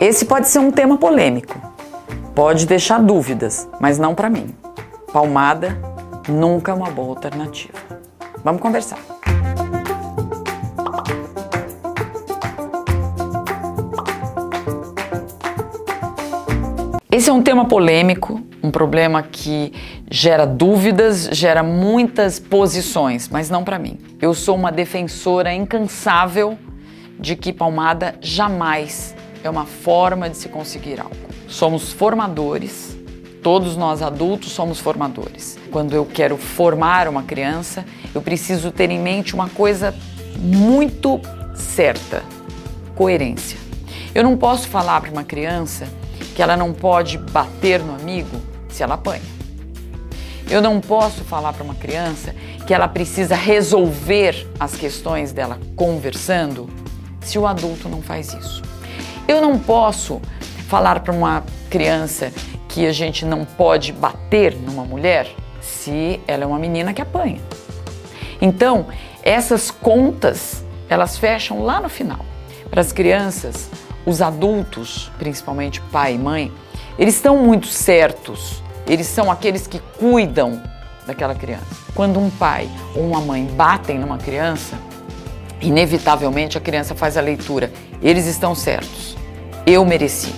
Esse pode ser um tema polêmico, pode deixar dúvidas, mas não para mim. Palmada nunca é uma boa alternativa. Vamos conversar. Esse é um tema polêmico, um problema que gera dúvidas, gera muitas posições, mas não para mim. Eu sou uma defensora incansável de que palmada jamais é uma forma de se conseguir algo. Somos formadores, todos nós adultos somos formadores. Quando eu quero formar uma criança, eu preciso ter em mente uma coisa muito certa: coerência. Eu não posso falar para uma criança que ela não pode bater no amigo se ela apanha. Eu não posso falar para uma criança que ela precisa resolver as questões dela conversando se o adulto não faz isso. Eu não posso falar para uma criança que a gente não pode bater numa mulher se ela é uma menina que apanha. Então, essas contas, elas fecham lá no final. Para as crianças, os adultos, principalmente pai e mãe, eles estão muito certos. Eles são aqueles que cuidam daquela criança. Quando um pai ou uma mãe batem numa criança, inevitavelmente a criança faz a leitura. Eles estão certos. Eu mereci.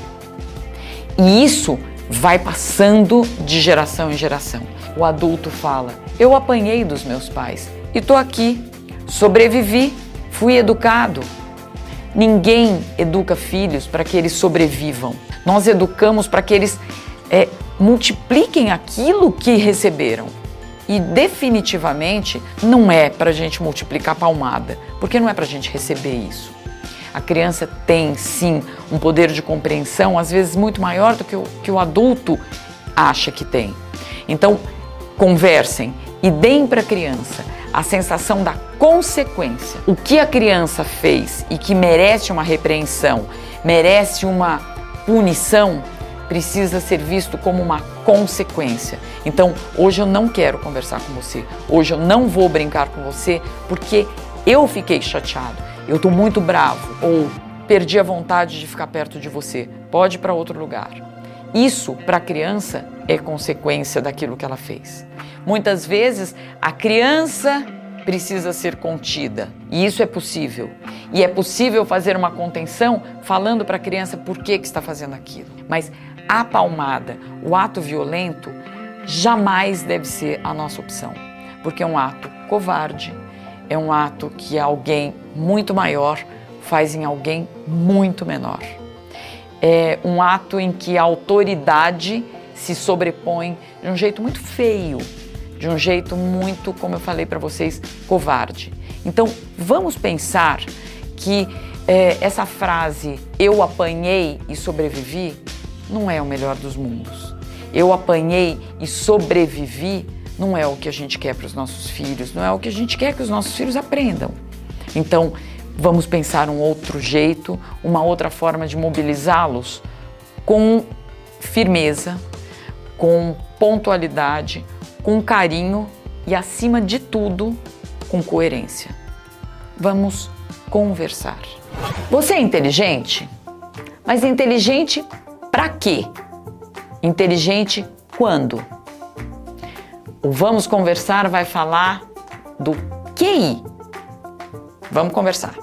E isso vai passando de geração em geração. O adulto fala: Eu apanhei dos meus pais e estou aqui, sobrevivi, fui educado, Ninguém educa filhos para que eles sobrevivam. Nós educamos para que eles é, multipliquem aquilo que receberam. E definitivamente não é para a gente multiplicar palmada, porque não é para a gente receber isso. A criança tem sim um poder de compreensão, às vezes muito maior do que o, que o adulto acha que tem. Então, conversem e deem para a criança a sensação da consequência. O que a criança fez e que merece uma repreensão, merece uma punição, precisa ser visto como uma consequência. Então, hoje eu não quero conversar com você. Hoje eu não vou brincar com você porque eu fiquei chateado. Eu estou muito bravo ou perdi a vontade de ficar perto de você. Pode ir para outro lugar. Isso para a criança é consequência daquilo que ela fez. Muitas vezes a criança precisa ser contida e isso é possível. E é possível fazer uma contenção falando para a criança por que, que está fazendo aquilo. Mas a palmada, o ato violento, jamais deve ser a nossa opção, porque é um ato covarde, é um ato que alguém muito maior faz em alguém muito menor. É um ato em que a autoridade se sobrepõe de um jeito muito feio, de um jeito muito, como eu falei para vocês, covarde. Então, vamos pensar que é, essa frase eu apanhei e sobrevivi não é o melhor dos mundos. Eu apanhei e sobrevivi não é o que a gente quer para os nossos filhos, não é o que a gente quer que os nossos filhos aprendam. Então, vamos pensar um outro jeito, uma outra forma de mobilizá-los com firmeza, com pontualidade, com carinho e, acima de tudo, com coerência. Vamos conversar. Você é inteligente? Mas inteligente para quê? Inteligente quando? O Vamos Conversar vai falar do QI. Vamos conversar.